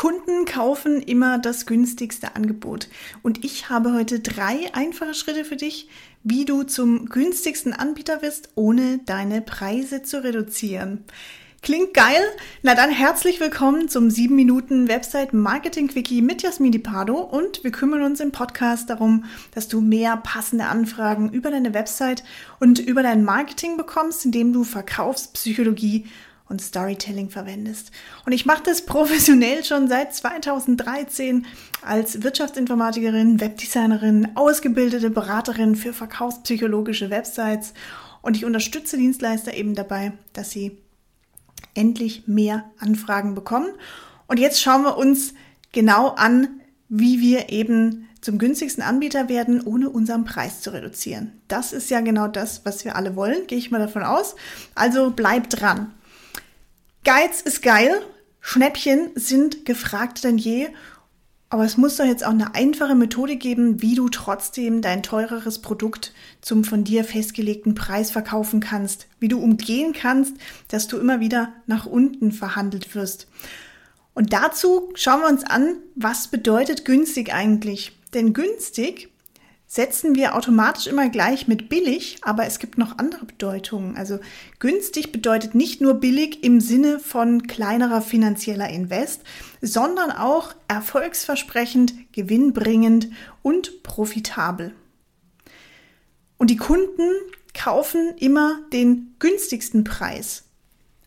Kunden kaufen immer das günstigste Angebot. Und ich habe heute drei einfache Schritte für dich, wie du zum günstigsten Anbieter wirst, ohne deine Preise zu reduzieren. Klingt geil? Na dann herzlich willkommen zum 7 Minuten Website Marketing Quickie mit Jasmin Di Pardo und wir kümmern uns im Podcast darum, dass du mehr passende Anfragen über deine Website und über dein Marketing bekommst, indem du Verkaufspsychologie und Storytelling verwendest. Und ich mache das professionell schon seit 2013 als Wirtschaftsinformatikerin, Webdesignerin, ausgebildete Beraterin für verkaufspsychologische Websites und ich unterstütze Dienstleister eben dabei, dass sie endlich mehr Anfragen bekommen. Und jetzt schauen wir uns genau an, wie wir eben zum günstigsten Anbieter werden, ohne unseren Preis zu reduzieren. Das ist ja genau das, was wir alle wollen, gehe ich mal davon aus. Also bleib dran. Geiz ist geil, Schnäppchen sind gefragt denn je, aber es muss doch jetzt auch eine einfache Methode geben, wie du trotzdem dein teureres Produkt zum von dir festgelegten Preis verkaufen kannst, wie du umgehen kannst, dass du immer wieder nach unten verhandelt wirst. Und dazu schauen wir uns an, was bedeutet günstig eigentlich? Denn günstig setzen wir automatisch immer gleich mit billig, aber es gibt noch andere Bedeutungen. Also günstig bedeutet nicht nur billig im Sinne von kleinerer finanzieller Invest, sondern auch erfolgsversprechend, gewinnbringend und profitabel. Und die Kunden kaufen immer den günstigsten Preis.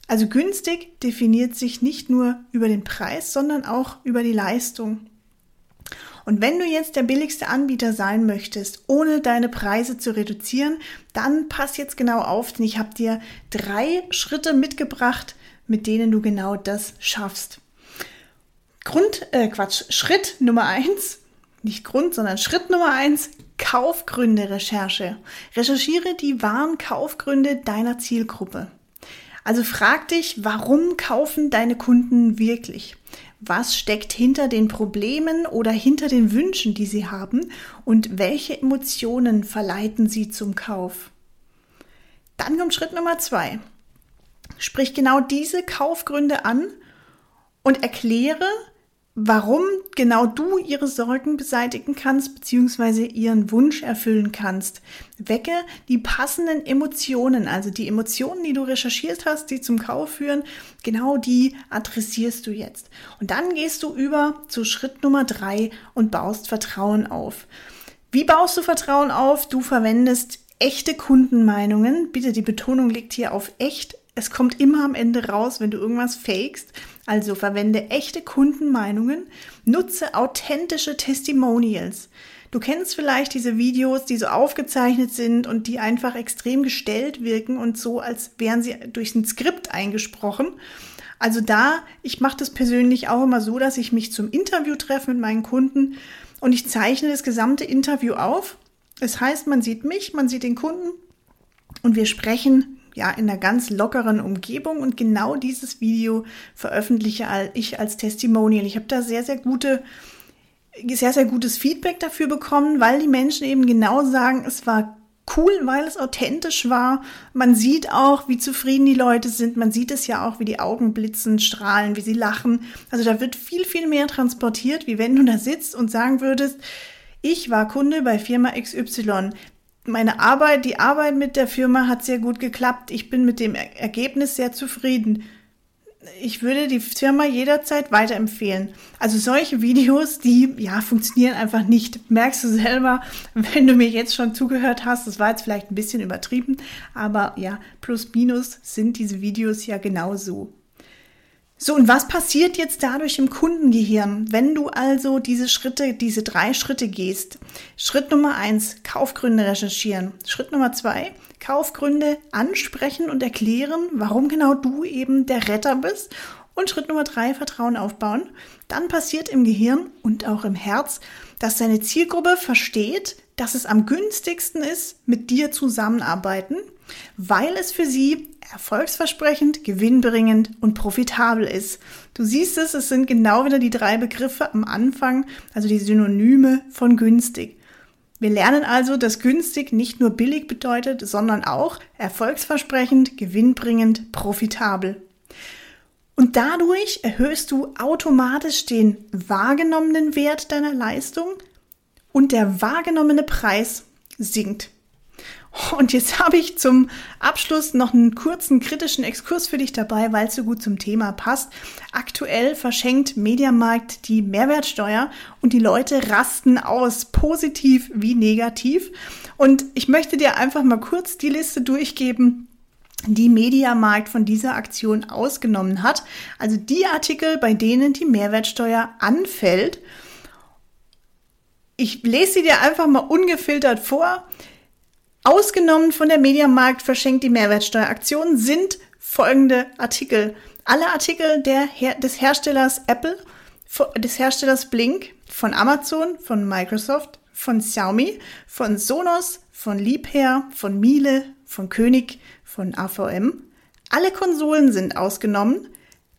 Also günstig definiert sich nicht nur über den Preis, sondern auch über die Leistung. Und wenn du jetzt der billigste Anbieter sein möchtest, ohne deine Preise zu reduzieren, dann pass jetzt genau auf, denn ich habe dir drei Schritte mitgebracht, mit denen du genau das schaffst. Grund, äh, Quatsch, Schritt Nummer eins, nicht Grund, sondern Schritt Nummer eins, Kaufgründe-Recherche. Recherchiere die wahren Kaufgründe deiner Zielgruppe. Also frag dich, warum kaufen deine Kunden wirklich? Was steckt hinter den Problemen oder hinter den Wünschen, die sie haben und welche Emotionen verleiten sie zum Kauf. Dann kommt Schritt Nummer zwei. Sprich genau diese Kaufgründe an und erkläre, warum genau du ihre Sorgen beseitigen kannst bzw. ihren Wunsch erfüllen kannst. Wecke die passenden Emotionen, also die Emotionen, die du recherchiert hast, die zum Kauf führen, genau die adressierst du jetzt. Und dann gehst du über zu Schritt Nummer drei und baust Vertrauen auf. Wie baust du Vertrauen auf? Du verwendest echte Kundenmeinungen. Bitte, die Betonung liegt hier auf echt. Es kommt immer am Ende raus, wenn du irgendwas fakest. Also verwende echte Kundenmeinungen, nutze authentische Testimonials. Du kennst vielleicht diese Videos, die so aufgezeichnet sind und die einfach extrem gestellt wirken und so, als wären sie durch ein Skript eingesprochen. Also da, ich mache das persönlich auch immer so, dass ich mich zum Interview treffe mit meinen Kunden und ich zeichne das gesamte Interview auf. Das heißt, man sieht mich, man sieht den Kunden und wir sprechen ja, in einer ganz lockeren Umgebung und genau dieses Video veröffentliche ich als Testimonial. Ich habe da sehr, sehr gute, sehr, sehr gutes Feedback dafür bekommen, weil die Menschen eben genau sagen, es war cool, weil es authentisch war. Man sieht auch, wie zufrieden die Leute sind. Man sieht es ja auch, wie die Augen blitzen, strahlen, wie sie lachen. Also da wird viel, viel mehr transportiert, wie wenn du da sitzt und sagen würdest, ich war Kunde bei Firma XY meine Arbeit, die Arbeit mit der Firma hat sehr gut geklappt. Ich bin mit dem Ergebnis sehr zufrieden. Ich würde die Firma jederzeit weiterempfehlen. Also solche Videos, die ja funktionieren einfach nicht. Merkst du selber, wenn du mir jetzt schon zugehört hast, das war jetzt vielleicht ein bisschen übertrieben, aber ja, plus minus sind diese Videos ja genau so. Und was passiert jetzt dadurch im Kundengehirn, wenn du also diese Schritte, diese drei Schritte gehst? Schritt Nummer eins, Kaufgründe recherchieren. Schritt Nummer zwei, Kaufgründe ansprechen und erklären, warum genau du eben der Retter bist. Und Schritt Nummer drei, Vertrauen aufbauen. Dann passiert im Gehirn und auch im Herz, dass deine Zielgruppe versteht, dass es am günstigsten ist, mit dir zusammenarbeiten, weil es für sie erfolgsversprechend, gewinnbringend und profitabel ist. Du siehst es, es sind genau wieder die drei Begriffe am Anfang, also die Synonyme von günstig. Wir lernen also, dass günstig nicht nur billig bedeutet, sondern auch erfolgsversprechend, gewinnbringend, profitabel. Und dadurch erhöhst du automatisch den wahrgenommenen Wert deiner Leistung und der wahrgenommene Preis sinkt. Und jetzt habe ich zum Abschluss noch einen kurzen kritischen Exkurs für dich dabei, weil es so gut zum Thema passt. Aktuell verschenkt Mediamarkt die Mehrwertsteuer und die Leute rasten aus, positiv wie negativ. Und ich möchte dir einfach mal kurz die Liste durchgeben, die Mediamarkt von dieser Aktion ausgenommen hat. Also die Artikel, bei denen die Mehrwertsteuer anfällt. Ich lese sie dir einfach mal ungefiltert vor. Ausgenommen von der Mediamarkt verschenkt die Mehrwertsteueraktion sind folgende Artikel. Alle Artikel der, des Herstellers Apple, des Herstellers Blink, von Amazon, von Microsoft, von Xiaomi, von Sonos, von Liebherr, von Miele, von König, von AVM. Alle Konsolen sind ausgenommen.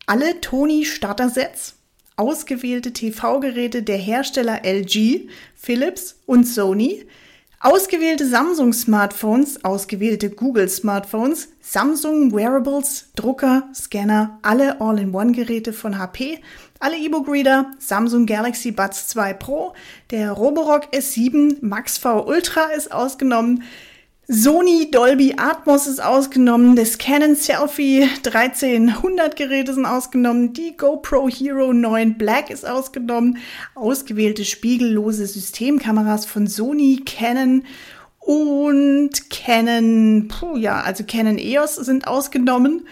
Alle Tony Starter-Sets, ausgewählte TV-Geräte der Hersteller LG, Philips und Sony, Ausgewählte Samsung-Smartphones, ausgewählte Google-Smartphones, Samsung Wearables, Drucker, Scanner, alle All-in-One-Geräte von HP, alle E-Book-Reader, Samsung Galaxy Buds 2 Pro, der Roborock S7 Max V Ultra ist ausgenommen, Sony Dolby Atmos ist ausgenommen, das Canon Selfie 1300 Geräte sind ausgenommen, die GoPro Hero 9 Black ist ausgenommen, ausgewählte spiegellose Systemkameras von Sony, Canon und Canon, puh, ja, also Canon EOS sind ausgenommen.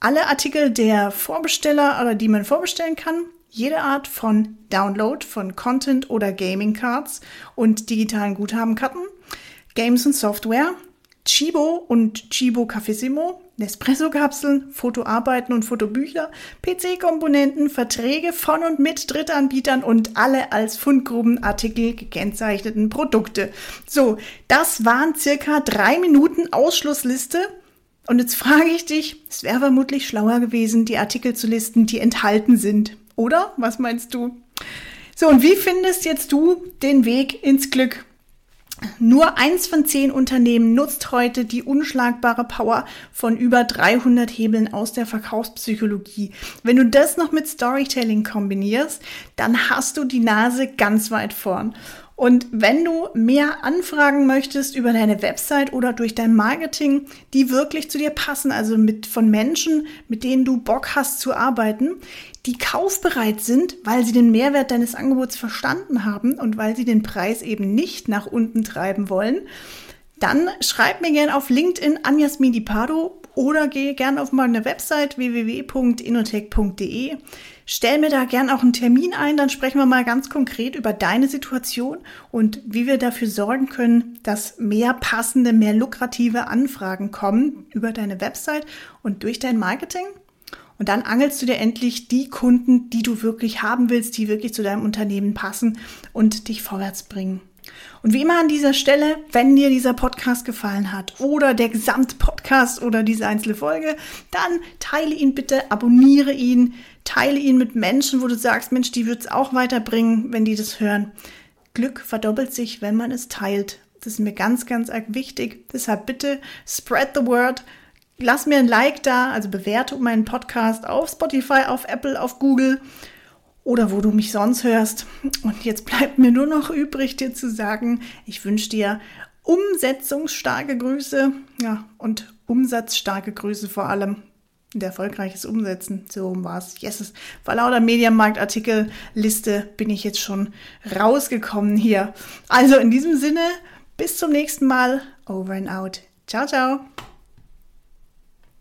Alle Artikel der Vorbesteller oder die man vorbestellen kann, jede Art von Download von Content oder Gaming Cards und digitalen Guthabenkarten Games und Software, Chibo und Chibo Cafissimo, Nespresso-Kapseln, Fotoarbeiten und Fotobücher, PC-Komponenten, Verträge von und mit Drittanbietern und alle als Fundgrubenartikel gekennzeichneten Produkte. So, das waren circa drei Minuten Ausschlussliste. Und jetzt frage ich dich, es wäre vermutlich schlauer gewesen, die Artikel zu listen, die enthalten sind. Oder? Was meinst du? So, und wie findest jetzt du den Weg ins Glück? Nur eins von zehn Unternehmen nutzt heute die unschlagbare Power von über 300 Hebeln aus der Verkaufspsychologie. Wenn du das noch mit Storytelling kombinierst, dann hast du die Nase ganz weit vorn. Und wenn du mehr Anfragen möchtest über deine Website oder durch dein Marketing, die wirklich zu dir passen, also mit von Menschen, mit denen du Bock hast zu arbeiten, die kaufbereit sind, weil sie den Mehrwert deines Angebots verstanden haben und weil sie den Preis eben nicht nach unten treiben wollen, dann schreib mir gerne auf LinkedIn Anjasmin Dipado oder gehe gerne auf meine Website www.inotech.de. Stell mir da gern auch einen Termin ein, dann sprechen wir mal ganz konkret über deine Situation und wie wir dafür sorgen können, dass mehr passende, mehr lukrative Anfragen kommen über deine Website und durch dein Marketing. Und dann angelst du dir endlich die Kunden, die du wirklich haben willst, die wirklich zu deinem Unternehmen passen und dich vorwärts bringen. Und wie immer an dieser Stelle, wenn dir dieser Podcast gefallen hat oder der Gesamtpodcast oder diese einzelne Folge, dann teile ihn bitte, abonniere ihn, teile ihn mit Menschen, wo du sagst, Mensch, die wird es auch weiterbringen, wenn die das hören. Glück verdoppelt sich, wenn man es teilt. Das ist mir ganz, ganz wichtig. Deshalb bitte spread the word. Lass mir ein Like da, also bewerte meinen Podcast auf Spotify, auf Apple, auf Google oder wo du mich sonst hörst. Und jetzt bleibt mir nur noch übrig, dir zu sagen, ich wünsche dir umsetzungsstarke Grüße, ja, und umsatzstarke Grüße vor allem. Und erfolgreiches Umsetzen. So war's. Yes. Vor lauter Mediamarkt-Artikelliste bin ich jetzt schon rausgekommen hier. Also in diesem Sinne, bis zum nächsten Mal. Over and out. Ciao, ciao.